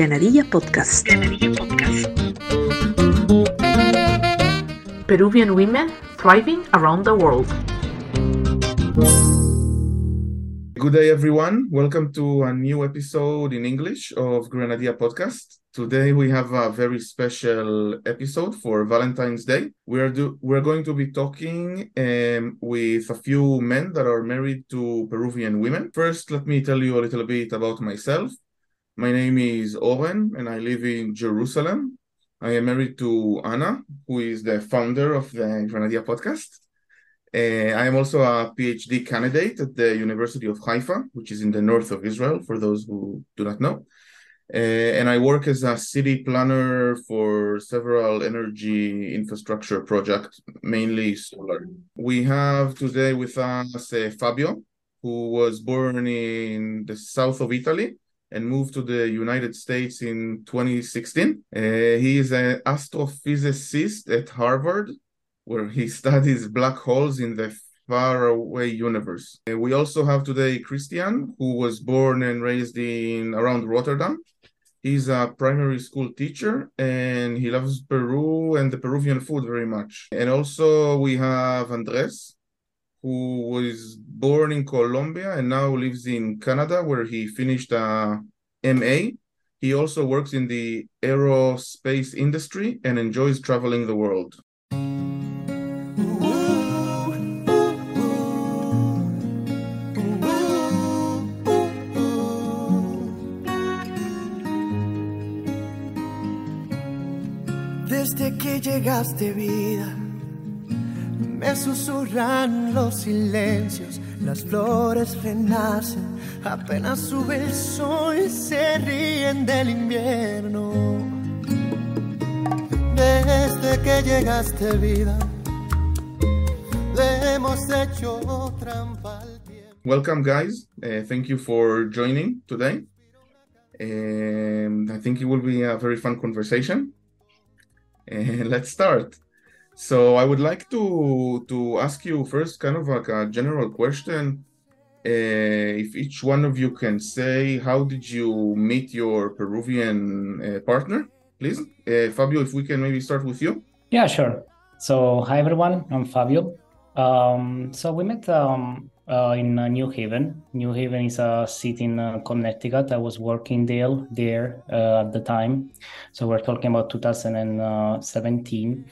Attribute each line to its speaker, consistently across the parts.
Speaker 1: Granadilla Podcast.
Speaker 2: Granadilla Podcast.
Speaker 1: Peruvian women thriving around the world.
Speaker 3: Good day, everyone. Welcome to a new episode in English of Granadilla Podcast. Today we have a very special episode for Valentine's Day. We are do we're going to be talking um, with a few men that are married to Peruvian women. First, let me tell you a little bit about myself. My name is Oren, and I live in Jerusalem. I am married to Anna, who is the founder of the Granadilla Podcast. Uh, I am also a PhD candidate at the University of Haifa, which is in the north of Israel, for those who do not know. Uh, and I work as a city planner for several energy infrastructure projects, mainly solar. We have today with us uh, Fabio, who was born in the south of Italy and moved to the United States in 2016. Uh, he is an astrophysicist at Harvard where he studies black holes in the faraway universe. And we also have today Christian, who was born and raised in around Rotterdam. He's a primary school teacher and he loves Peru and the Peruvian food very much. And also we have Andres, who was born in Colombia and now lives in Canada, where he finished a MA. He also works in the aerospace industry and enjoys traveling the world.
Speaker 4: Desde que llegaste vida, me susurran los silencios, las flores renacen, apenas sube el sol, se ríen del invierno. Desde que llegaste vida, le hemos hecho trampa.
Speaker 3: Welcome, guys. Uh, thank you for joining today. And I think it will be a very fun conversation. And let's start. So I would like to to ask you first, kind of like a general question. Uh, if each one of you can say, how did you meet your Peruvian uh, partner, please? Uh, Fabio, if we can maybe start with you.
Speaker 5: Yeah, sure. So, hi everyone, I'm Fabio. Um, so we met um, uh, in uh, New Haven. New Haven is a city in uh, Connecticut. I was working there there at the time. So we're talking about 2017.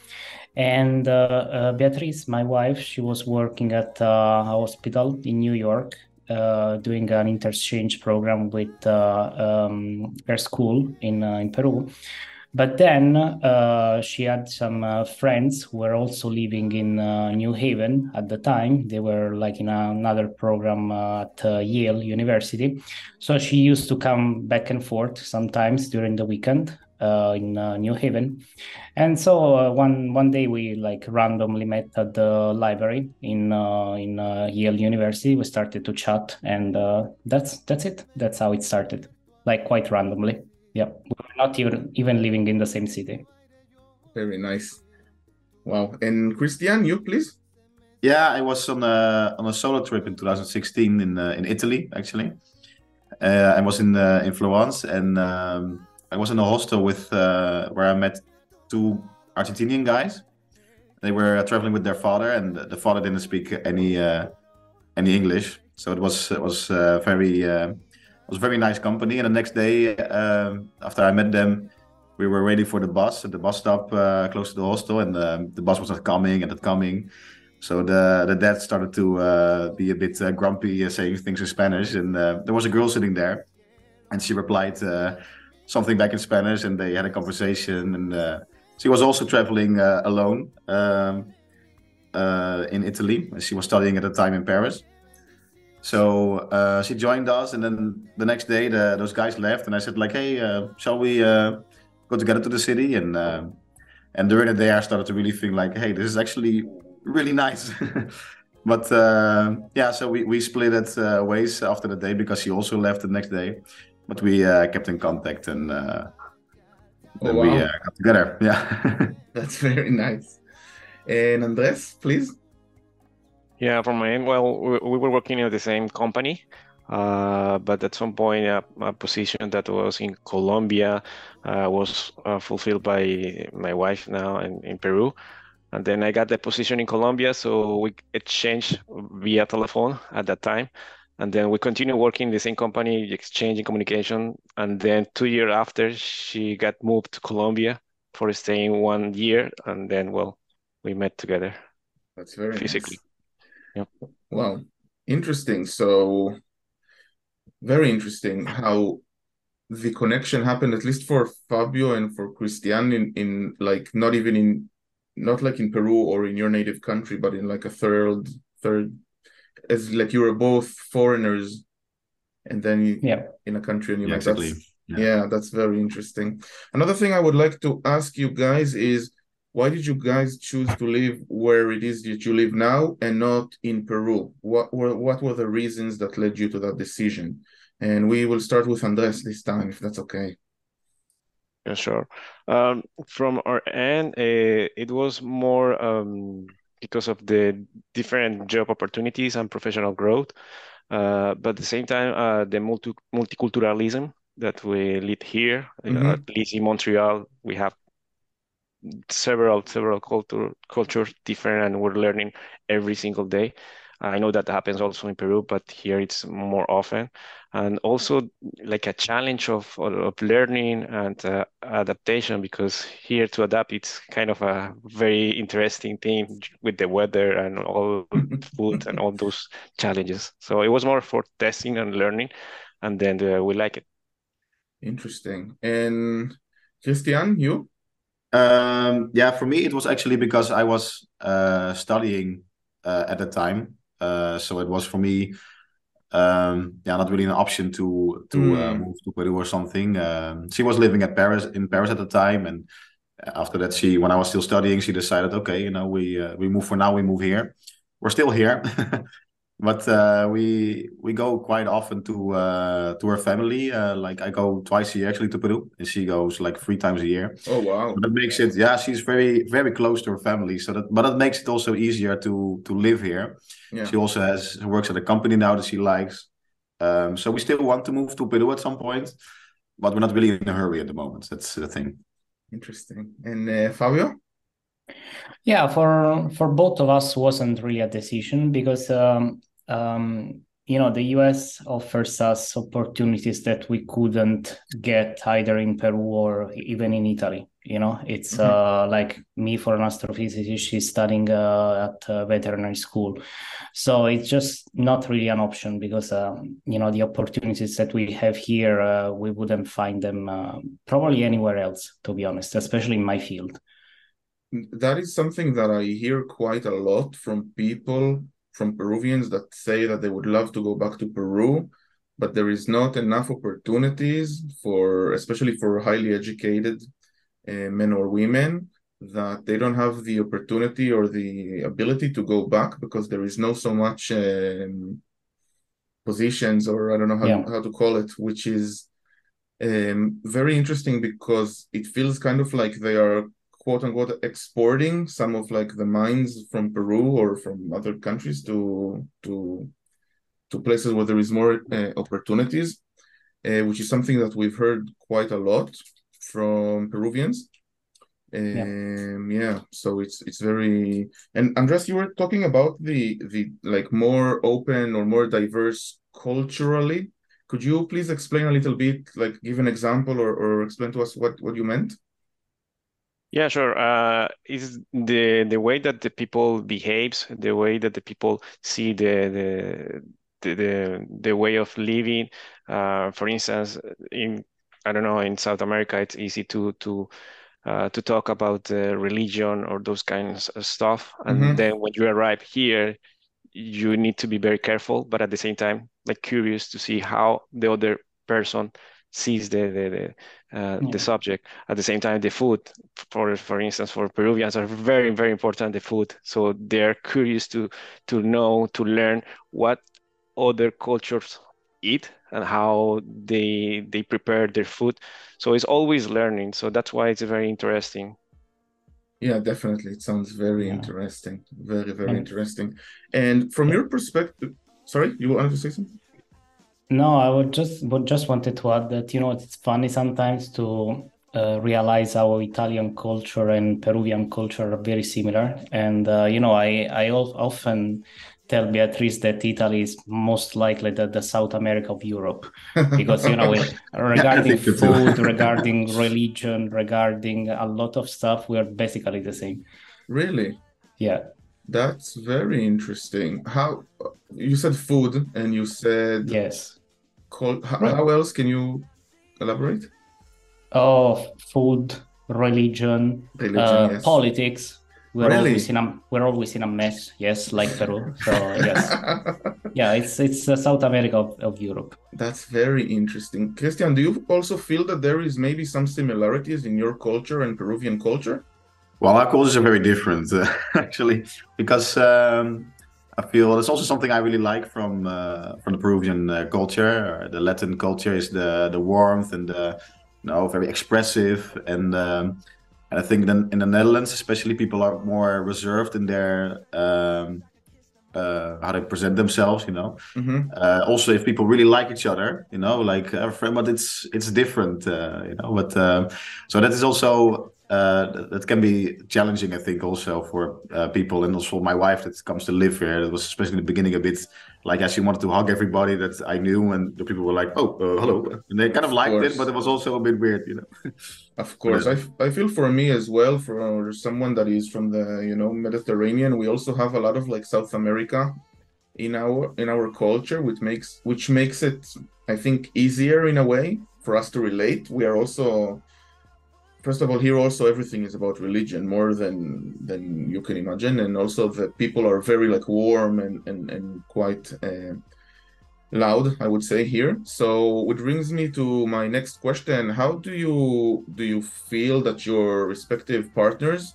Speaker 5: And uh, uh, Beatrice, my wife, she was working at a hospital in New York, doing an interchange program with um, her school in in Peru. But then uh, she had some uh, friends who were also living in uh, New Haven at the time. They were like in another program at Yale University. So she used to come back and forth sometimes during the weekend. Uh, in uh, New Haven, and so uh, one one day we like randomly met at the library in in Yale University. We started to chat, and that's that's it. That's how it started, like quite randomly. Yeah, we're not even even living in the same city.
Speaker 3: Very nice. Wow. And Christian, you please.
Speaker 6: Yeah, I was on a on a solo trip in 2016 in uh, in Italy actually. Uh, I was in uh, in Florence and um, I was in a hostel with uh, where I met two Argentinian guys. They were traveling with their father, and the father didn't speak any uh, any English, so it was it was uh, very it was very nice company. And the next day, um, after I met them, we were waiting for the bus at the bus stop uh, close to the hostel, and um, the bus was not coming and not coming. So the the dad started to uh, be a bit uh, grumpy, uh, saying things in Spanish. And uh, there was a girl sitting there, and she replied uh, something back in Spanish, and they had a conversation. And she was also traveling alone um, in Italy. And she was studying at the time in Paris. So uh, she joined us, and then the next day, the, those guys left, and I said like, "Hey, uh, shall we uh, go together to the city?" And uh, and during the day, I started to really think like, "Hey, this is actually really nice." but uh, yeah, so we we split it uh, ways after the day because she also left the next day, but we kept in contact and
Speaker 3: oh,
Speaker 6: then
Speaker 3: wow.
Speaker 6: we got together. Yeah.
Speaker 3: That's very nice. And Andres, please.
Speaker 7: Yeah, from my end, well, we, we were working in the same company.
Speaker 2: Uh, but at some point, uh, a position that was in Colombia uh, was uh, fulfilled by my wife now in, in Peru. And then I got the position in Colombia, so we exchanged via telephone at that time. And then we continued working in the same company, exchanging communication. And then two years after, she got moved to Colombia for staying one year. And then, well, we met together.
Speaker 3: That's very
Speaker 2: physically.
Speaker 3: Nice. Yep. Wow, interesting. So very interesting how the connection happened, at least for Fabio and for Christian, in in like not even in not like in Peru or in your native country, but in like a third third as like you were both foreigners and then you,
Speaker 5: yeah.
Speaker 3: in a country and you
Speaker 6: yeah,
Speaker 3: met
Speaker 6: exactly.
Speaker 3: that's, yeah. yeah that's very interesting. Another thing i would like to ask you guys is why did you guys choose to live where it is that you live now and not in peru? What were what were the reasons that led you to that decision? And we will start with andres this time if that's okay.
Speaker 2: Yeah sure. Um, from our end uh, it was more um, because of the different job opportunities and professional growth. Uh, but at the same time, uh, the multi multiculturalism that we lead here, mm-hmm. at least in Montreal, we have several several culture cultures different, and we're learning every single day. I know that happens also in Peru, but here it's more often. And also like a challenge of, of learning and uh, adaptation, because here to adapt, it's kind of a very interesting thing with the weather and all food and all those challenges. So it was more for testing and learning, and then uh, we like it.
Speaker 3: Interesting. And Christian, you?
Speaker 6: Um, yeah, for me, it was actually because I was uh, studying uh, at the time uh, so it was for me, um, yeah, not really an option to to mm. uh, move to Peru or something. Um, she was living at Paris in Paris at the time, and after that, she when I was still studying, she decided, okay, you know, we uh, we move for now, we move here. We're still here, but uh, we we go quite often to uh, to her family. Uh, like I go twice a year actually to Peru, and she goes like three times a year.
Speaker 3: Oh wow!
Speaker 6: But that makes it yeah. She's very very close to her family, so that but that makes it also easier to to live here. Yeah. She also has works at a company now that she likes. Um, so we still want to move to Peru at some point, but we're not really in a hurry at the moment. That's the thing.
Speaker 3: Interesting. And uh, Fabio?
Speaker 5: Yeah, for for both of us wasn't really a decision because um, um, you know the US offers us opportunities that we couldn't get either in Peru or even in Italy. You know, it's mm-hmm. uh, like me for an astrophysicist, she's studying uh, at uh, veterinary school, so it's just not really an option because um, you know the opportunities that we have here, uh, we wouldn't find them uh, probably anywhere else, to be honest, especially in my field
Speaker 3: that is something that I hear quite a lot from people from Peruvians that say that they would love to go back to Peru, but there is not enough opportunities for, especially for highly educated uh, men or women, that they don't have the opportunity or the ability to go back because there is no so much um, positions or I don't know how, yeah. how to call it, which is um, very interesting because it feels kind of like they are quote unquote exporting some of like the mines from Peru or from other countries to to to places where there is more uh, opportunities, uh, which is something that we've heard quite a lot from Peruvians. Um, yeah. yeah, so it's it's very and Andres, you were talking about the the like more open or more diverse culturally. Could you please explain a little bit, like give an example or, or explain to us what, what you meant?
Speaker 2: Yeah, sure. Uh, is the the way that the people behaves, the way that the people see the the the the, way of living. Uh, for instance, in I don't know in South America, it's easy to to uh, to talk about uh, religion or those kinds of stuff, and mm-hmm. then when you arrive here, you need to be very careful, but at the same time, like curious to see how the other person sees the the the, uh, yeah. the subject. At the same time, the food, for for instance, for Peruvians are very very important. The food, so they're curious to to know to learn what other cultures eat and how they they prepare their food. So it's always learning. So that's why it's very interesting.
Speaker 3: Yeah, definitely. It sounds very yeah. interesting. Very, very interesting. And from your perspective, sorry, you wanted to say something?
Speaker 5: No, I would just would just wanted to add that you know it's funny sometimes to uh, realize how Italian culture and Peruvian culture are very similar, and uh, you know I I often tell Beatrice that Italy is most likely the, the South America of Europe because you know regarding food, regarding religion, regarding a lot of stuff, we are basically the same.
Speaker 3: Really?
Speaker 5: Yeah.
Speaker 3: That's very interesting. How you said food and you said
Speaker 5: yes.
Speaker 3: How, how else can you elaborate?
Speaker 5: Oh, food, religion, religion uh, yes. politics. We're really? always in a we're always in a mess. Yes, like Peru. So yes, yeah, it's it's uh, South America of, of Europe.
Speaker 3: That's very interesting, Christian. Do you also feel that there is maybe some similarities in your culture and Peruvian culture?
Speaker 6: Well, our cultures are very different, uh, actually, because um, I feel it's also something I really like from uh, from the Peruvian uh, culture. The Latin culture is the the warmth and the you know very expressive, and um, and I think then in the Netherlands, especially, people are more reserved in their um, uh, how they present themselves. You know, mm-hmm. uh, also if people really like each other, you know, like a friend, but it's it's different, uh, you know. But um, so that is also uh, that can be challenging, I think, also for uh, people and also my wife that comes to live here. It was especially in the beginning a bit like as she wanted to hug everybody that I knew, and the people were like, "Oh, uh, hello," and they kind of, of liked course. it, but it was also a bit weird, you know.
Speaker 3: of course, I, I feel for me as well, for someone that is from the you know Mediterranean, we also have a lot of like South America in our in our culture, which makes which makes it I think easier in a way for us to relate. We are also first of all here also everything is about religion more than than you can imagine. And also the people are very like warm and and, and quite uh, loud i would say here. So it brings me to my next question. How do you do you feel that your respective partners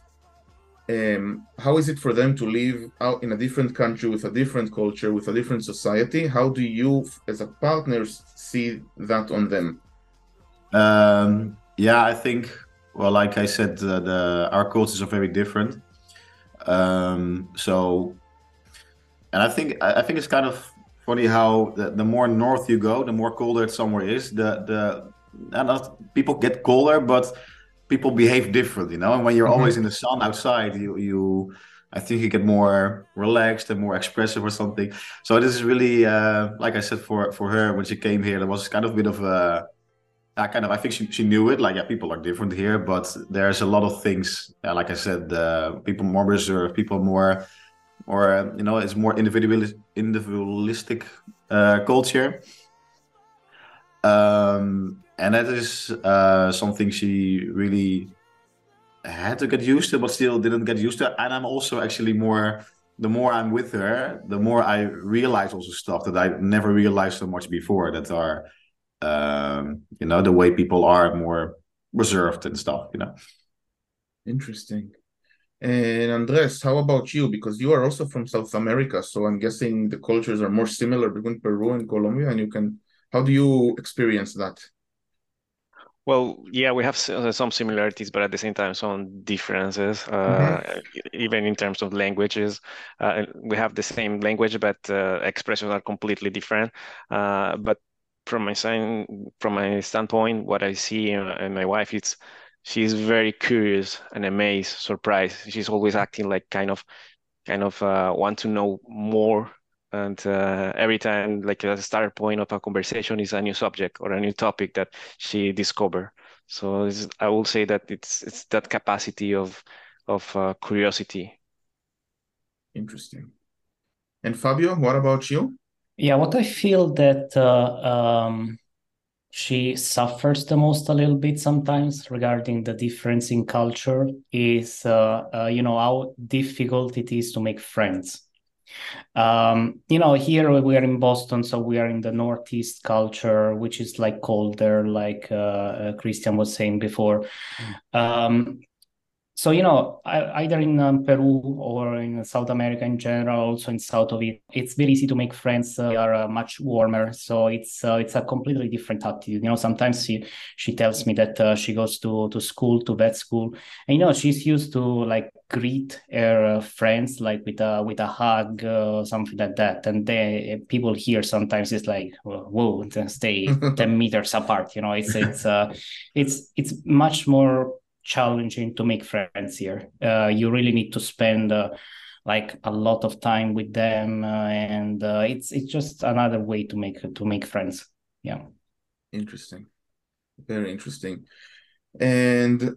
Speaker 3: um, how is it for them to live out in a different country with a different culture with a different society? How do you as a partners see that on them?
Speaker 6: Um, yeah i think well, like I said, uh, the our cultures are very different. Um, so, and I think I think it's kind of funny how the, the more north you go, the more colder it somewhere is. The the and people get colder, but people behave different, you know. And when you're mm-hmm. always in the sun outside, you you I think you get more relaxed and more expressive or something. So this is really, uh, like I said, for for her when she came here, there was kind of a bit of a I kind of I think she, she knew it. Like yeah people are different here but there's a lot of things uh, like I said uh, people more reserved people more or uh, you know it's more individualist, individualistic uh, culture. Um, and that is uh, something she really had to get used to but still didn't get used to. And I'm also actually more the more I'm with her the more I realize also stuff that I never realized so much before that are um, you know the way people are more reserved and stuff you know
Speaker 3: interesting and andres how about you because you are also from south america so i'm guessing the cultures are more similar between peru and colombia and you can how do you experience that
Speaker 2: well, yeah, we have some similarities, but at the same time, some differences, uh, mm-hmm. even in terms of languages. Uh, we have the same language, but uh, expressions are completely different. Uh, but from my sign from my standpoint, what I see in, my wife, it's she's very curious and amazed, surprised. She's always acting like kind of kind of uh, want to know more. And uh, every time like a start point of a conversation is a new subject or a new topic that she discover. So i will say that it's it's that capacity of of uh, curiosity.
Speaker 3: Interesting. And fabio what about you
Speaker 5: yeah, what I feel that uh, um, she suffers the most a little bit sometimes regarding the difference in culture is, uh, uh, you know, how difficult it is to make friends. Um, you know, here we are in Boston, so we are in the Northeast culture, which is like colder, like uh, uh, Christian was saying before. Um, so you know either in um, peru or in south america in general also in south of it it's very easy to make friends uh, they are uh, much warmer. So it's uh, it's a completely different attitude. You know sometimes she she tells me that uh, she goes to to school to vet school. And you know she's used to like greet her uh, friends like with a with a hug uh, something like that. And they people here sometimes it's like whoa stay 10 meters apart. You know it's it's it's it's much more challenging to make friends here. Uh, you really need to spend uh, like a lot of time with them, uh, and uh, it's it's just another way to make to make friends. Yeah.
Speaker 3: Interesting, very interesting. And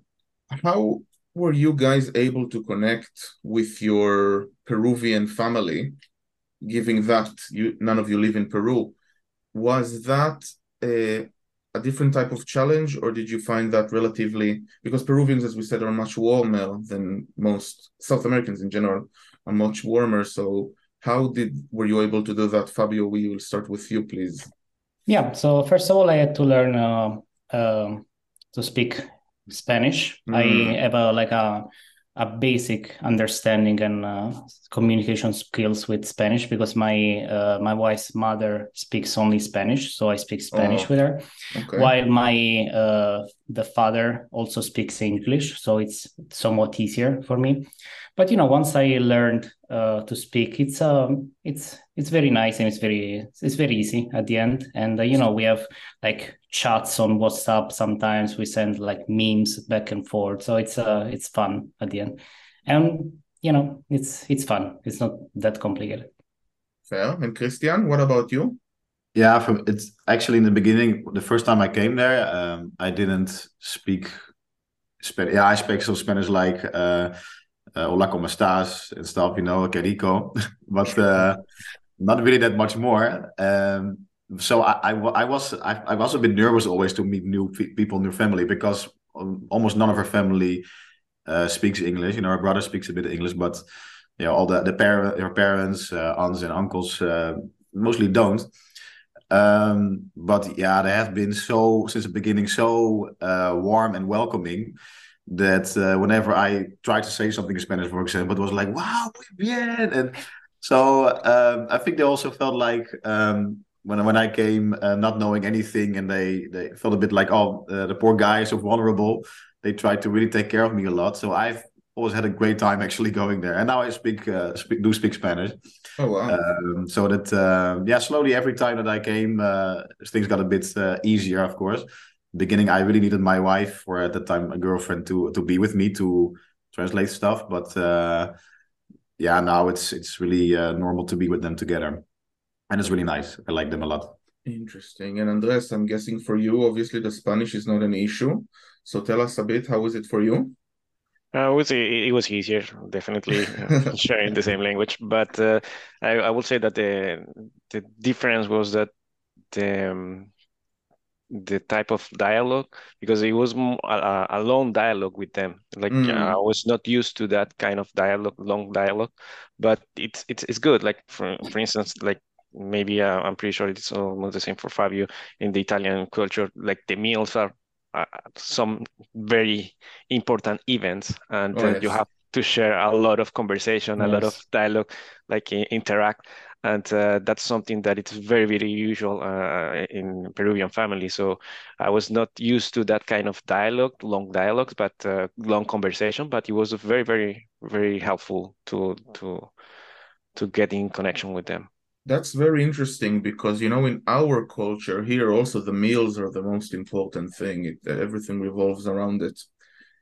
Speaker 3: how were you guys able to connect with your Peruvian family, given that you none of you live in Peru? Was that a a different type of challenge, or did you find that relatively because Peruvians, as we said, are much warmer than most South Americans in general, are much warmer. So how did were you able to do that, Fabio? We will start with you, please.
Speaker 5: Yeah. So first of all, I had to learn uh, uh, to speak Spanish. Mm. I have a like a a basic understanding and uh, communication skills with Spanish because my uh, my wife's mother speaks only Spanish, so I speak Spanish oh, with her. Okay. While my uh, the father also speaks English, so it's somewhat easier for me. But you know, once I learned uh, to speak, it's um it's it's very nice and it's very it's very easy at the end. And uh, you know, we have like chats on WhatsApp. Sometimes we send like memes back and forth, so it's uh it's fun at the end. And you know, it's it's fun. It's not that complicated.
Speaker 3: Fair. And Christian, what about you?
Speaker 6: Yeah, from it's actually in the beginning, the first time I came there, um, I didn't speak Spanish. Yeah, I speak some Spanish like uh, uh, hola, como estás, and stuff, you know, que rico, but uh, not really that much more. Um, so I, I, I was I, I, was a bit nervous always to meet new people, new family, because almost none of her family uh, speaks English. You know, her brother speaks a bit of English, but you know, all the the parent, her parents, uh, aunts and uncles uh, mostly don't. Um, but yeah, they have been so since the beginning so uh, warm and welcoming that uh, whenever I tried to say something in Spanish, for example, it was like, wow, muy bien. And so um, I think they also felt like um, when, when I came uh, not knowing anything and they, they felt a bit like, oh, uh, the poor guy is so vulnerable. They tried to really take care of me a lot. So I've always had a great time actually going there. And now I speak, uh, speak do speak Spanish.
Speaker 3: Oh, wow.
Speaker 6: Um, so that, uh, yeah, slowly every time that I came, uh, things got a bit easier, of course beginning i really needed my wife or at the time a girlfriend to to be with me to translate stuff but uh yeah now it's it's really uh, normal to be with them together. And it's really nice. I like them a lot.
Speaker 3: Interesting. And andres i'm guessing for you obviously the spanish is not an issue. So tell us a bit how is it for you?
Speaker 2: Uh, I would say it was easier, definitely uh, sharing the same language. But uh, I, I would say that the the difference was that the um, the type of dialogue because it was a, a long dialogue with them like mm. i was not used to that kind of dialogue long dialogue but it's it's, it's good like for, for instance like maybe uh, i'm pretty sure it's almost the same for fabio in the italian culture like the meals are uh, some very important events and oh, yes. you have to share a lot of conversation yes. a lot of dialogue like interact and uh, that's something that it's very very usual uh, in Peruvian families. So I was not used to that kind of dialogue, long dialogues, but uh, long conversation. But it was very very very helpful to to to get in connection with them.
Speaker 3: That's very interesting because you know in our culture here also the meals are the most important thing. It, everything revolves around it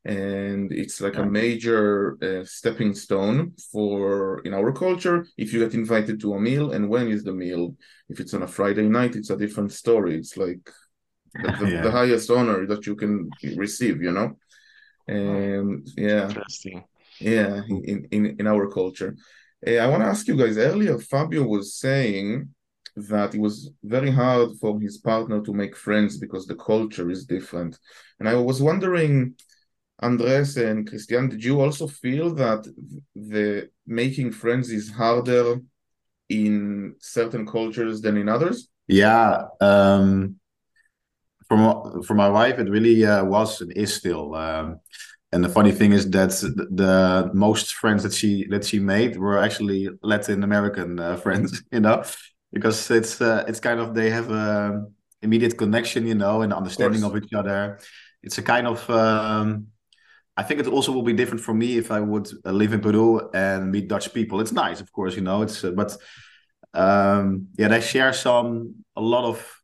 Speaker 3: and it's like a major uh, stepping stone for in our culture if you get invited to a meal and when is the meal? If it's on a friday night it's a different story. It's like the, the, yeah. the highest honor that you can receive you know? And yeah.
Speaker 2: Interesting.
Speaker 3: Yeah in in, in our culture. Uh, i want to ask you guys earlier fabio was saying that it was very hard for his partner to make friends because the culture is different. And i was wondering Andres and Christian, did you also feel that the making friends is harder in certain cultures than in others?
Speaker 6: Yeah, um, for my, for my wife, it really uh, was and is still. Um, and the funny thing is that the, the most friends that she that she made were actually Latin American uh, friends, you know, because it's uh, it's kind of they have a immediate connection, you know, and understanding of, of each other. It's a kind of um, I think it also will be different for me if I would uh, live in Peru and meet Dutch people. It's nice, of course, you know. It's uh, but um, yeah, they share some a lot of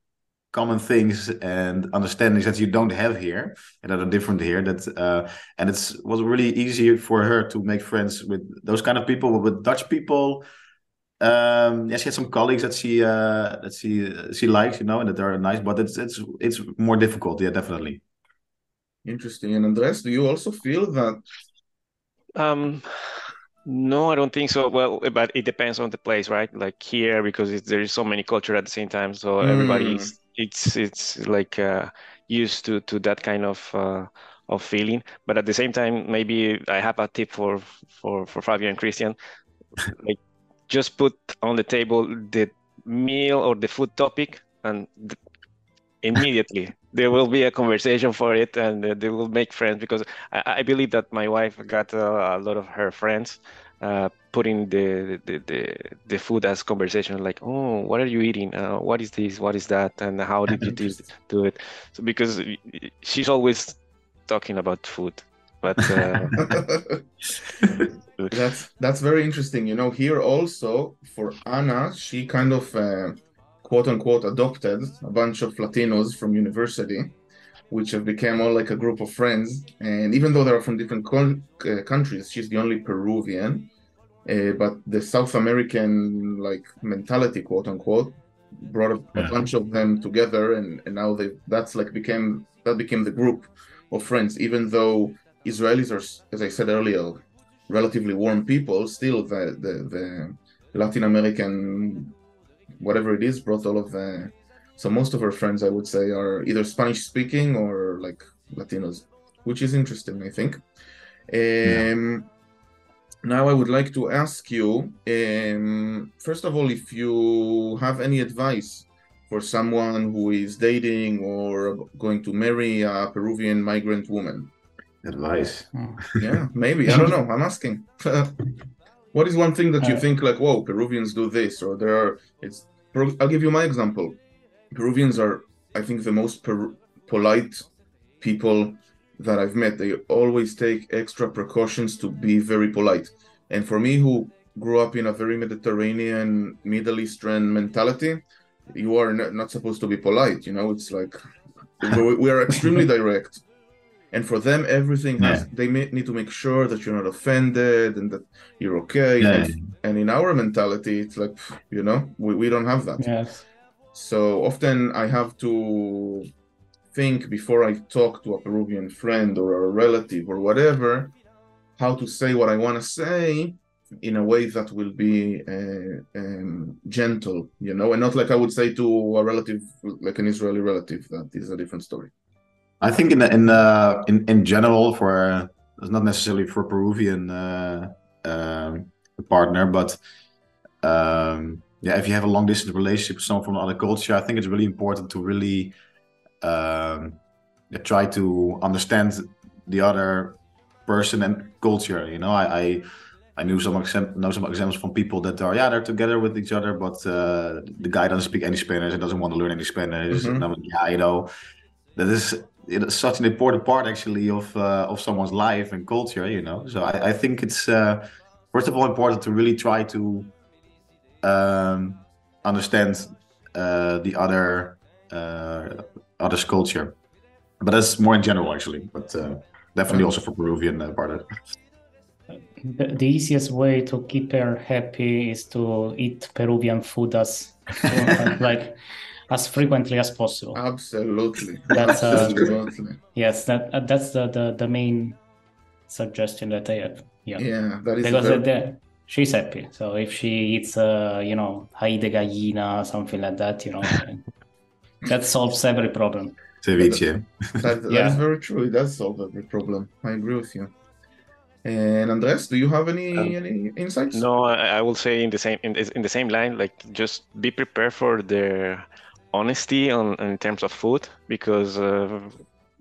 Speaker 6: common things and understandings that you don't have here and that are different here. That uh, and it's was really easy for her to make friends with those kind of people. But with Dutch people, um, yeah, she had some colleagues that she uh, that she she likes, you know, and that they're nice. But it's it's it's more difficult. Yeah, definitely.
Speaker 3: Interesting. And Andres, do you also feel that?
Speaker 2: Um, no, I don't think so. Well, but it depends on the place, right? Like here, because there is so many culture at the same time, so mm. everybody is, it's it's like uh, used to to that kind of uh, of feeling. But at the same time, maybe I have a tip for for for Fabio and Christian, like just put on the table the meal or the food topic and immediately there will be a conversation for it and they will make friends because I, I believe that my wife got uh, a lot of her friends uh, putting the, the, the the food as conversation like oh what are you eating? Uh, what is this? What is that? And how did you do, do it? So because she's always talking about food but uh,
Speaker 3: that's that's very interesting. You know here also for anna she kind of uh, quote unquote adopted a bunch of Latinos from university, which have become all like a group of friends. And even though they're from different con- uh, countries, she's the only Peruvian. Uh, but the South American like mentality, quote unquote, brought a, yeah. a bunch of them together, and, and now they that's like became that became the group of friends. Even though Israelis are, as I said earlier, relatively warm people, still the the, the Latin American whatever it is brought all of the so most of her friends i would say are either spanish speaking or like latinos which is interesting i think. Um, yeah. now i would like to ask you um, first of all if you have any advice for someone who is dating or going to marry a peruvian migrant woman.
Speaker 6: Advice.
Speaker 3: Yeah maybe. I don't know. I'm asking What is one thing that you uh, think like, whoa, Peruvians do this, or there are? It's. I'll give you my example. Peruvians are, I think, the most per- polite people that I've met. They always take extra precautions to be very polite. And for me, who grew up in a very Mediterranean, Middle Eastern mentality, you are not supposed to be polite. You know, it's like we are extremely direct and for them everything has yeah. they may, need to make sure that you're not offended and that you're okay yeah. and, and, in our mentality it's like you know we, we don't have that
Speaker 5: yes
Speaker 3: so often i have to think before i talk to a peruvian friend or a relative or whatever how to say what i want to say in a way that will be uh, um, gentle you know and not like i would say to a relative like an israeli relative that is a different story
Speaker 6: I think in in uh, in in general for uh, not necessarily for Peruvian uh, um, partner, but um, yeah, if you have a long distance relationship with someone from another culture, I think it's really important to really um, try to understand the other person and culture. You know, I, I I knew some know some examples from people that are yeah they're together with each other, but uh, the guy doesn't speak any Spanish and doesn't want to learn any Spanish. Mm-hmm. And I'm like, yeah, you know, that is it's such an important part actually of uh, of someone's life and culture you know? So i, I think it's uh, first of all important to really try to um, understand uh, the other uh, other's culture. But that's more in general actually but uh, definitely also for peruvian uh, part
Speaker 5: the, the easiest way to keep her happy is to eat peruvian food as like as frequently as possible.
Speaker 3: Absolutely.
Speaker 5: That's uh, Absolutely. yes, that uh, that's the, the the main suggestion that I have. Yeah.
Speaker 3: Yeah, that is
Speaker 5: because very... the, she's happy. So if she eats, uh, you know, ají de gallina, something like that, you know, that solves every problem.
Speaker 6: Ceviche.
Speaker 3: That, that yeah. is very true. It does solve every problem. I agree with you. And Andres, do you have any um, any insights?
Speaker 2: No, I, I will say in the same in, in the same line. Like, just be prepared for the honesty on in terms of food because uh,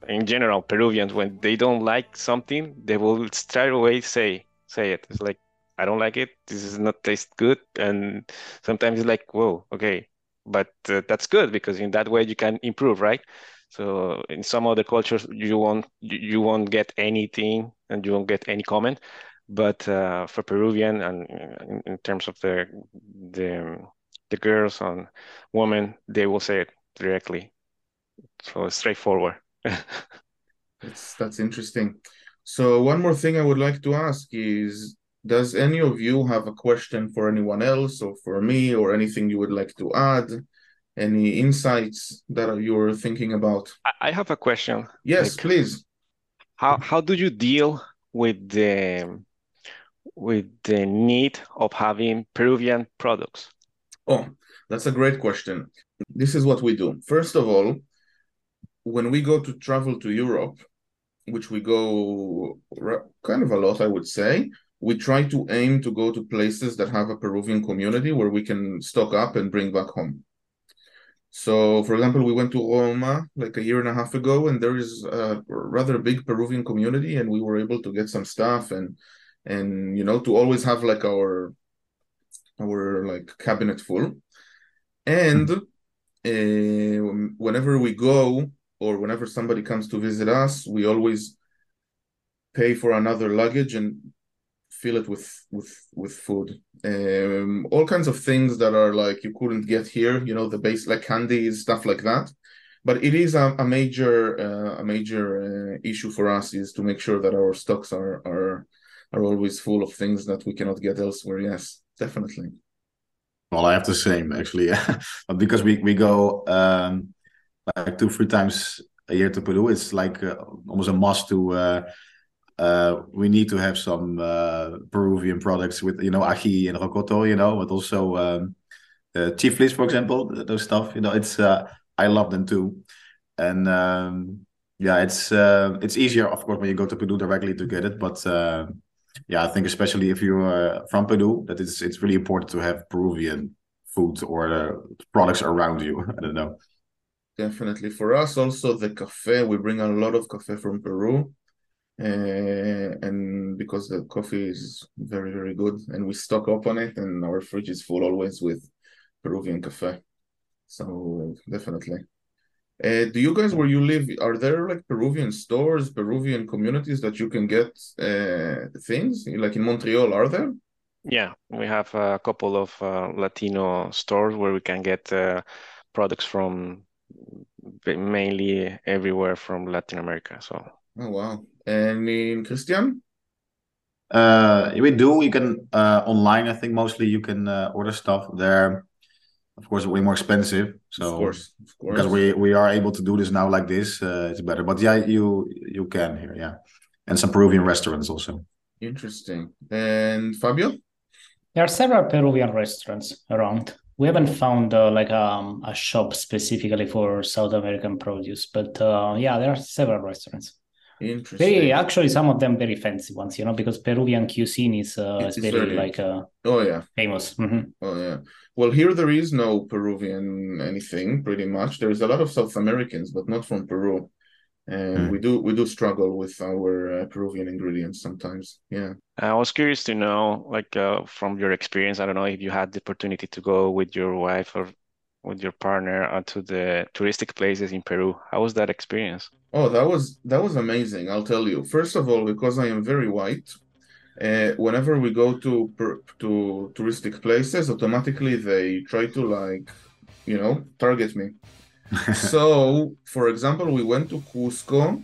Speaker 2: in general Peruvians when they don't like something, they will straight away say say it. It's like I don't like it. This is not taste good, and sometimes it's like whoa, okay, but uh, that's good because in that way you can improve, right? So in some other cultures you won't you won't get anything and you won't get any comment, but uh, for Peruvian and in, in terms of the the the girls and women, they will say it directly. So it's straightforward.
Speaker 3: That's that's interesting. So one more thing I would like to ask is, does any of you have a question for anyone else or for me or anything you would like to add? Any insights that you're thinking about?
Speaker 2: I have a question.
Speaker 3: Yes,
Speaker 2: Like,
Speaker 3: please.
Speaker 2: How how do you deal with the with the need of having Peruvian products?
Speaker 3: Oh, that's a great question. This is what we do. First of all, when we go to travel to Europe, which we go kind of a lot, I would say, we try to aim to go to places that have a Peruvian community where we can stock up and bring back home. So, for example, we went to Roma like a year and a half ago, and there is a rather big Peruvian community, and we were able to get some stuff and and you know to always have like our our like cabinet full. And uh, whenever we go or whenever somebody comes to visit us, we always pay for another luggage and fill it with with with food. Um, all kinds of things that are like you couldn't get here. You know, the base like candies, stuff like that. But it is a, a major uh, a major uh, issue for us is to make sure that our stocks are are are always full of things that we cannot get elsewhere. Yes, definitely.
Speaker 6: Well, I have the same actually, but because we we go um, like two three times a year to Peru, it's like uh, almost a must to. Uh, uh, we need to have some uh, Peruvian products with you know ají and rocoto, you know, but also um, uh, chifles, for example, those stuff. You know, it's uh, I love them too, and um, yeah, it's uh, it's easier, of course, when you go to Peru directly to get it, but. Yeah, I think especially if you're from Peru, that it's it's really important to have Peruvian food or uh, products around you. I don't know.
Speaker 3: Definitely. For us, also the cafe, we bring a lot of cafe from Peru. Uh, and because the coffee is very, very good, and we stock up on it, and our fridge is full always with Peruvian cafe. So definitely. Uh, do you guys, where you live, are there like Peruvian stores, Peruvian communities that you can get uh, things? Like in Montreal, are there?
Speaker 2: Yeah, we have a couple of uh, Latino stores where we can get uh, products from mainly everywhere from Latin America. So,
Speaker 3: Oh, wow. And in Christian?
Speaker 6: Uh, we do. You can uh, online. I think mostly you can uh, order stuff there. Of course, way more expensive. So
Speaker 3: Of course, of course.
Speaker 6: because we we are able to do this now like this, uh, it's better. But yeah, you you can here, yeah, and some Peruvian restaurants also.
Speaker 3: Interesting. And Fabio?
Speaker 5: There are several Peruvian restaurants around. We haven't found uh, like um, a shop specifically for South American produce, but uh, yeah, there are several restaurants.
Speaker 3: Interesting.
Speaker 5: Very actually, some of them very fancy ones, you know, because Peruvian cuisine is uh, is
Speaker 3: is
Speaker 5: very
Speaker 3: very-
Speaker 5: like uh,
Speaker 3: Oh, yeah.
Speaker 5: famous. Mhm.
Speaker 3: Oh, yeah. Well, here there is no Peruvian anything, pretty much. There's a lot of South Americans, but not from Peru. And
Speaker 6: Hmm.
Speaker 3: we do we do struggle with our uh, Peruvian ingredients sometimes. Yeah.
Speaker 2: I was curious to know, like, uh, from your experience, I don't know if you had the opportunity to go with your wife or with your partner uh, to the touristic places in Peru. How was that experience?
Speaker 3: Oh, that was that was amazing, I'll tell you. First of all, because I am very white, uh, whenever we go to per, to touristic places, automatically they try to like, you know, target me. So, for example, we went to Cusco,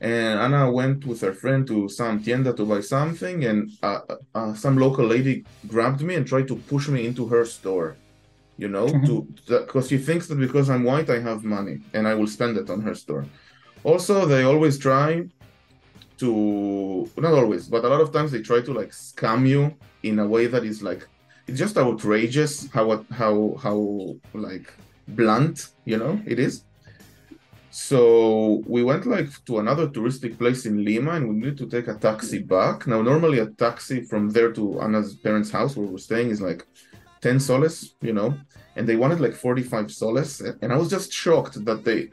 Speaker 3: and Anna went with her friend to some tienda to buy something, and uh, uh, some local lady grabbed me and tried to push me into her store. You know, mm-hmm. to because she thinks that because I'm white, I have money and I will spend it on her store. Also, they always try to not always, but a lot of times they try to like scam you in a way that is like it's just outrageous how how how like blunt you know it is. So we went like to another touristic place in Lima and we needed to take a taxi back. Now normally a taxi from there to Anna's parents' house where we're staying is like 10 soles, you know, and they wanted like 45 soles and I was just shocked that they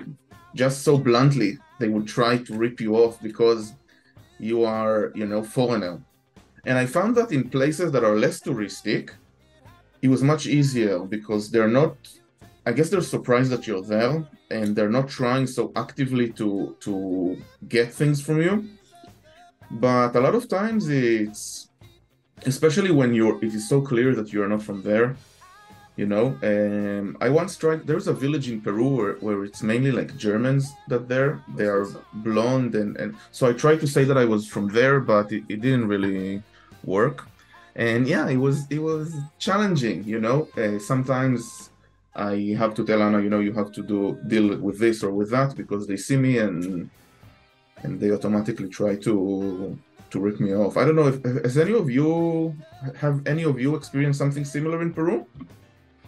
Speaker 3: just so bluntly they would try to rip you off because you are, you know, foreigner. And I found that in places that are less touristic, it was much easier because they're not I guess they're surprised that you're there and they're not trying so actively to to get things from you. But a lot of times it's especially when you're it is so clear that you're not from there you know? Um, i once tried there's a village in peru where, where it's mainly like germans that there. They are blonde and, and so i tried to say that i was from there but it, it didn't really work. And yeah it was it was challenging you know? Uh, sometimes i have to tell anna you know you have to do deal with this or with that because they see me and and they automatically try to to rip me off i don't know if has any of you have any of you experienced something similar in peru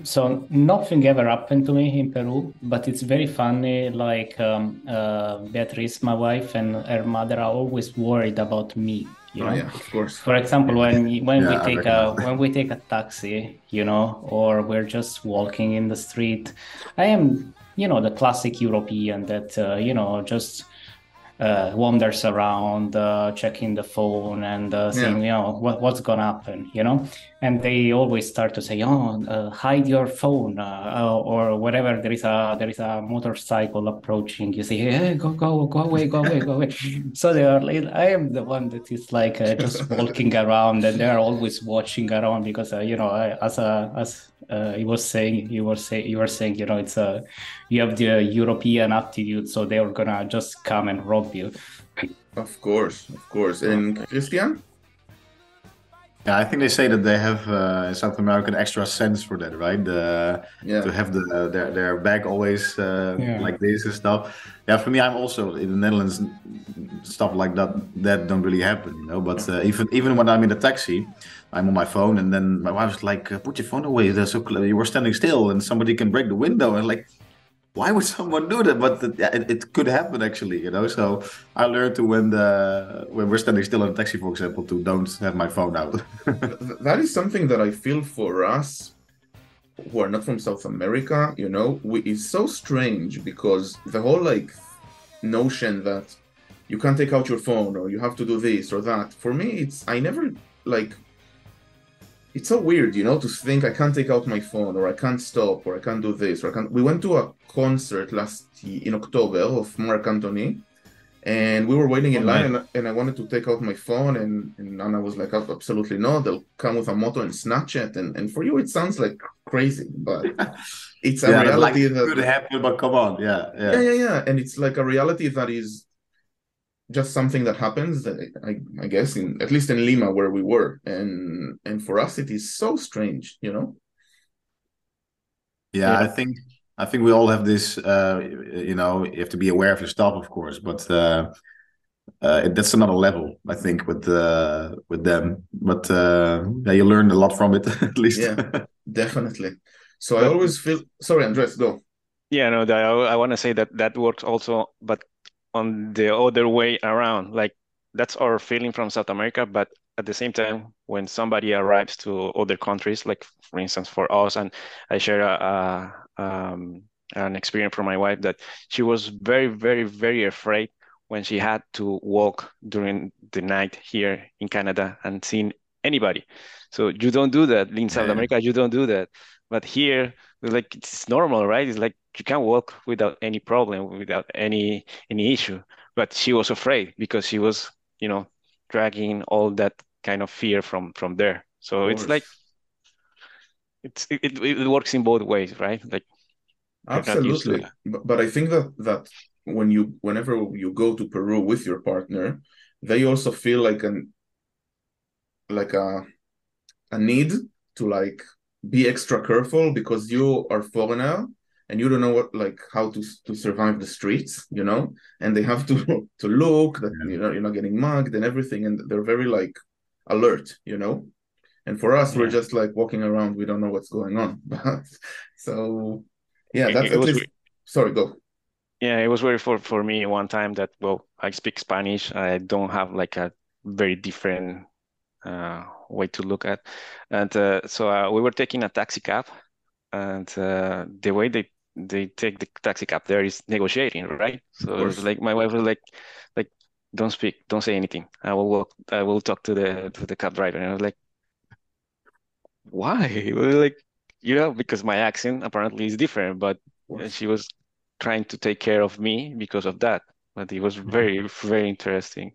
Speaker 5: so nothing ever happened to me in Peru, but it's very funny. Like um, uh, Beatrice, my wife, and her mother are always worried about me. You know?
Speaker 3: oh yeah of course
Speaker 5: For example, when when
Speaker 6: Yeah,
Speaker 5: we take a when we take a taxi, you know, or we're just walking in the street, I am, you know, the classic European that uh, you know just uh, wanders around, uh, checking the phone and uh, saying, you know, what what's gonna happen, you know, and they always start to say, oh, uh, hide your phone, uh, uh, or whatever. There is a there is a motorcycle approaching. You say, hey, go go go away, go away, go away. So they are like, I am the one that is like uh, just walking around, and they are always watching around because uh, you know, I, as a as uh, he was saying, you were saying, you were saying, you know, it's a you have the European attitude, so they are gonna just come and rob you.
Speaker 3: Of course, of course. And Christian?
Speaker 6: Yeah, I think they say that they have uh, in South America an extra sense for that, right? The,
Speaker 3: Yeah.
Speaker 6: to have the their their bag always uh,
Speaker 5: Yeah.
Speaker 6: like this and stuff. Yeah, for me, I'm also in the Netherlands. Stuff like that that don't really happen, you know. But uh, even even when I'm in a taxi, I'm on my phone, and then my wife's like, uh, "Put your phone away. They're so cl- you were standing still, and somebody can break the window." And like, why would someone do that? But it, yeah, it, it could happen actually, you know. So I learned to when the when we're standing still in a taxi, for example, to don't have my phone out.
Speaker 3: That is something that I feel for us who are not from South America, you know, we, it's so strange because the whole like notion that you can't take out your phone or you have to do this or that. For me, it's I never like. It's so weird, you know, to think I can't take out my phone or I can't stop or I can't do this or I can't. We went to a concert last in October of Marc Anthony, and we were waiting in
Speaker 6: Oh,
Speaker 3: line and, and I wanted to take out my phone and, and Anna was like "Ab- absolutely no they'll come with a moto and snatch it and, and for you it sounds like crazy but it's a
Speaker 6: yeah, that, like
Speaker 3: reality that
Speaker 6: could happen, but come on, yeah, yeah.
Speaker 3: yeah yeah yeah and it's like a reality that is just something that happens that I, I guess in at least in Lima where we were and and for us it is so strange you know
Speaker 6: Yeah,
Speaker 5: Yeah.
Speaker 6: I think I think we all have this. Uh, you know, you have to be aware of your stuff, of course, but uh, uh, that's another level, I think, with uh, with them. But uh, yeah, you learn a lot from it, at least.
Speaker 3: Yeah. definitely so I always feel sorry Andres go
Speaker 2: Yeah, no, I, I want to say that that works also, but on the other way around. Like that's our feeling from South America, but at the same time, when somebody arrives to other countries, like for instance for us, and I share a, a um, an experience from my wife that she was very, very, very afraid when she had to walk during the night here in Canada and seeing anybody. So you don't do that in South
Speaker 6: Yeah.
Speaker 2: America. You don't do that, but here like it's normal, right? It's like you can walk without any problem, without any any issue. But she was afraid because she was, you know, dragging all that kind of fear from from there. So it's like it's it, it, works in both ways, right? Like you're not used to
Speaker 3: Absolutely. But, but I think that that when you whenever you go to Peru with your partner, they also feel like an like a a need to like be extra careful because you are foreigner and you don't know what like how to to survive the streets, you know, and they have to to look that you know you're not getting mugged and everything, and they're very like alert, you know. And for us, we're just like walking around, we don't know what's going on. So yeah, that's
Speaker 2: it
Speaker 3: at least sorry, go.
Speaker 2: Yeah, it was weird for for me one time that well, I speak Spanish. I don't have like a very different way to look at, and uh, so uh, we were taking a taxi cab, and uh, the way they they take the taxi cab there is negotiating, right? So it was like my wife was like, like, don't speak, don't say anything. I will walk, I will talk to the to the cab driver. And I was like, why? Like, you know, because my accent apparently is different, but uh, she was trying to take care of me because of that. But it was very, very interesting.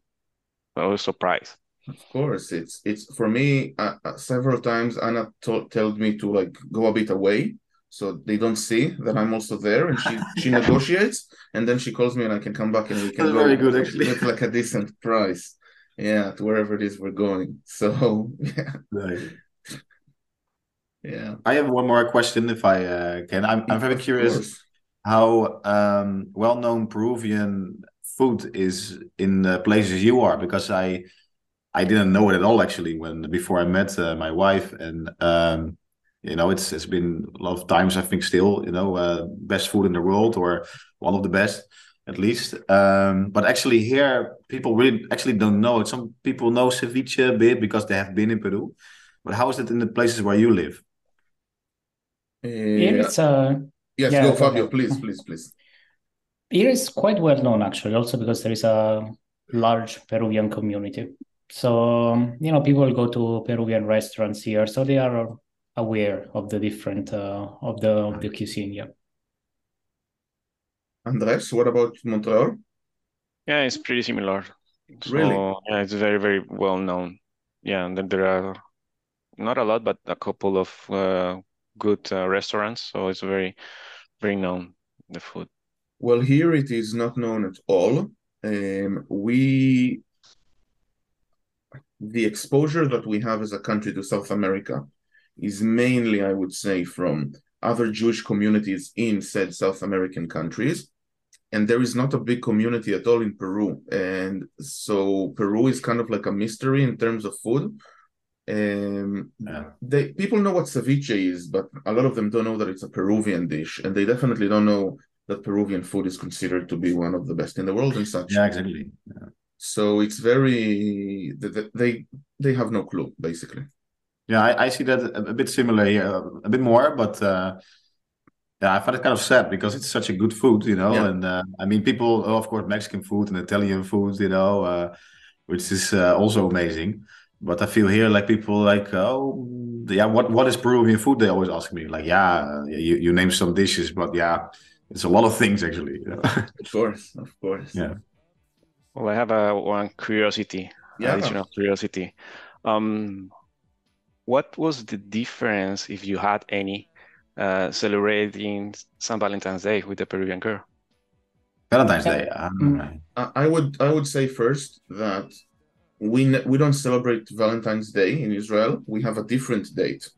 Speaker 2: I was surprised.
Speaker 3: Of course, it's it's for me. Uh, uh, several times Anna to told me to like go a bit away so they don't see that I'm also there, and she she negotiates, and then she calls me, and I can come back, and we can
Speaker 6: That's
Speaker 3: go
Speaker 6: very good, actually.
Speaker 3: with like a decent price, yeah, to wherever it is we're going. So yeah,
Speaker 6: Right.
Speaker 3: yeah.
Speaker 6: I have one more question, if I uh, can. I'm I'm very
Speaker 3: Of
Speaker 6: curious
Speaker 3: course.
Speaker 6: how um, well-known Peruvian food is in the places you are, because I I didn't know it at all actually when before I met uh, my wife, and um, you know it's it's been a lot of times I think still you know uh, best food in the world or one of the best at least. Um, but actually here people really actually don't know it. Some people know ceviche a bit because they have been in Peru, but how is it in the places where you live?
Speaker 5: Here
Speaker 3: Uh,
Speaker 5: it's uh,
Speaker 3: yes,
Speaker 5: yeah,
Speaker 3: go
Speaker 5: go
Speaker 3: Fabio, please, please, please.
Speaker 5: here is quite well known actually, also because there is a large Peruvian community. So um, you know, people go to Peruvian restaurants here, so they are aware of the different uh, of the of the cuisine. Yeah.
Speaker 3: Andres, what about Montreal?
Speaker 2: Yeah, it's pretty similar. So
Speaker 3: Really?
Speaker 2: yeah, it's very, very well known. Yeah, and then there are not a lot, but a couple of uh, good uh, restaurants. So it's very, very known, the food.
Speaker 3: Well, here it is not known at all. Um, we, the exposure that we have as a country to South America is mainly, I would say, from other Jewish communities in said South American countries. And there is not a big community at all in Peru. And so Peru is kind of like a mystery in terms of food. Um,
Speaker 6: Yeah.
Speaker 3: they people know what ceviche is, but a lot of them don't know that it's a Peruvian dish, and they definitely don't know that Peruvian food is considered to be one of the best in the world and such.
Speaker 6: Yeah, exactly.
Speaker 3: So it's very th- th- they they have no clue basically.
Speaker 6: Yeah, I, I see that a, a bit similar here, a bit more, but uh, yeah, I find it kind of sad because it's such a good food, you know.
Speaker 3: Yeah.
Speaker 6: And uh, I mean, people, oh, of course, Mexican food and Italian food, you know, uh, which is uh, also amazing. But I feel here like people like, oh, yeah, what what is Peruvian food? They always ask me, like, yeah, you, you name some dishes, but yeah, it's a lot of things actually. You know?
Speaker 3: Of course, of course.
Speaker 6: Yeah.
Speaker 2: Well, I have a one curiosity,
Speaker 3: Yeah.
Speaker 2: additional curiosity. Um, what was the difference, if you had any, uh, celebrating St. Valentine's Day with the Peruvian girl?
Speaker 6: Valentine's Day.
Speaker 3: I I would I would say first that we we don't celebrate Valentine's Day in Israel. We have a different date.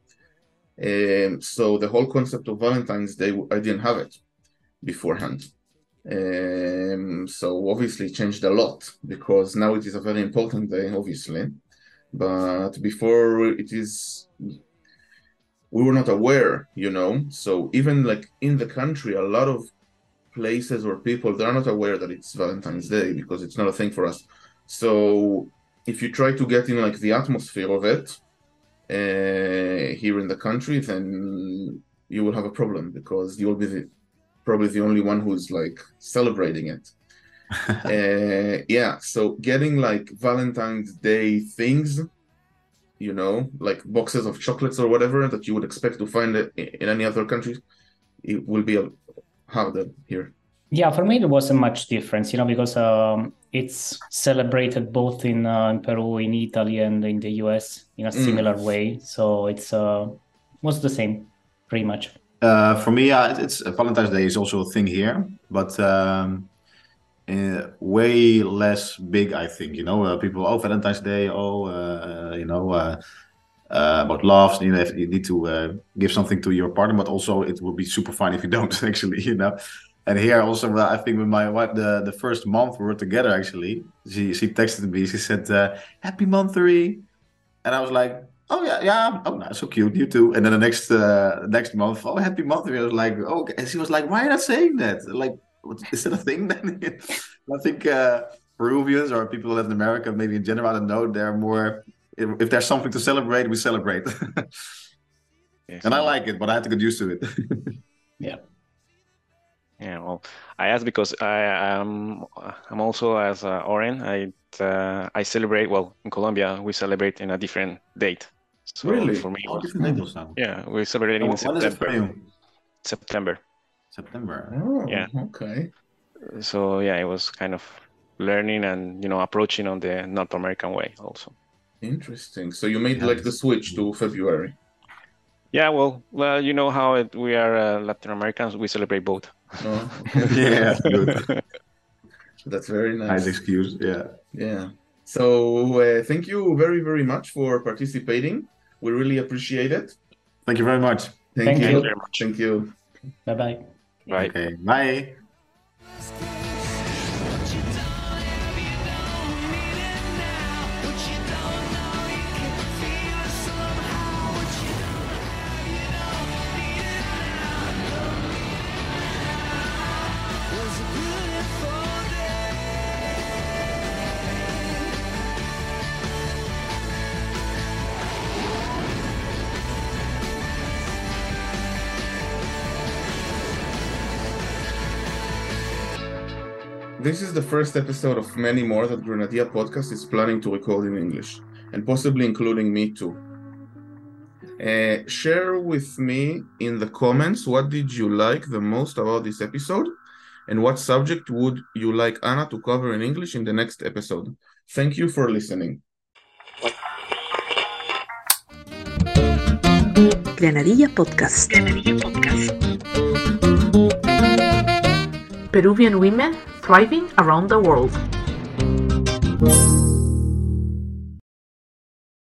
Speaker 3: Um, so the whole concept of Valentine's Day, I didn't have it beforehand. Um, so obviously changed a lot because now it is a very important day, obviously. But before it is, we were not aware, you know. So even like in the country, a lot of places or people they're not aware that it's Valentine's Day because it's not a thing for us. So if you try to get in like the atmosphere of it uh, here in the country, then you will have a problem because you'll be the, probably the only one who's like celebrating it. uh, yeah, so getting like Valentine's Day things, you know, like boxes of chocolates or whatever that you would expect to find it in any other country, it will be a harder here.
Speaker 5: Yeah, for me, there wasn't much difference, you know, because um, it's celebrated both in, uh, in Peru, in Italy, and in the US in a
Speaker 3: Mm.
Speaker 5: similar way. So it's uh, was the same, pretty much.
Speaker 6: Uh, for me, yeah, it- it's Valentine's Day is also a thing here, but um, uh, way less big, I think. You know, uh, people, oh, Valentine's Day, oh, uh, you know, uh, uh, about love. You know, you need to uh, give something to your partner, but also it will be super fine if you don't, actually. You know, and here also, uh, I think with my wife, the the first month we were together, actually, she she texted me. She said, uh, "Happy month three. and I was like. Oh yeah, yeah. Oh, no, so cute. You too. And then the next uh, next month, oh, happy month. I was like, oh, and she was like, why are you not saying that? Like, what, is that a thing? Then I think uh, Peruvians or people in Latin America, maybe in general, I don't know. They're more. If, if there's something to celebrate, we celebrate.
Speaker 2: Yes.
Speaker 6: and I like it, but I have to get used to it.
Speaker 2: Yeah, Yeah, well, I asked because I am I'm also as uh, Oren. I uh, I celebrate well in Colombia. We celebrate in a different date. So
Speaker 3: Really?
Speaker 2: for me, it
Speaker 6: Oh,
Speaker 2: was-
Speaker 6: different labels now.
Speaker 2: yeah, we celebrate in
Speaker 6: What is it
Speaker 2: September. September.
Speaker 6: September.
Speaker 3: Oh,
Speaker 2: Yeah.
Speaker 3: okay.
Speaker 2: So yeah, it was kind of learning and you know approaching on the North American way also.
Speaker 3: Interesting. So you made
Speaker 6: Yeah.
Speaker 3: like the switch to February.
Speaker 2: Yeah, well, well, you know how it, we are uh, Latin Americans. We celebrate both.
Speaker 3: Oh,
Speaker 6: yeah, good.
Speaker 3: that's very
Speaker 6: Nice
Speaker 3: nice.
Speaker 6: excuse. Yeah.
Speaker 3: Yeah. So uh, thank you very, very much for participating. We really appreciate it.
Speaker 6: Thank you very much.
Speaker 3: Thank,
Speaker 5: Thank
Speaker 3: you.
Speaker 2: You very much.
Speaker 3: Thank you.
Speaker 5: Bye bye.
Speaker 2: Bye.
Speaker 6: Okay. Bye.
Speaker 3: This is the first episode of many more that Granadilla Podcast is planning to record in English, and possibly including me too. Uh, share with me in the comments what did you like the most about this episode, and what subject would you like Anna to cover in English in the next episode. Thank you for listening.
Speaker 1: Granadilla Podcast. Peruvian women thriving around the world.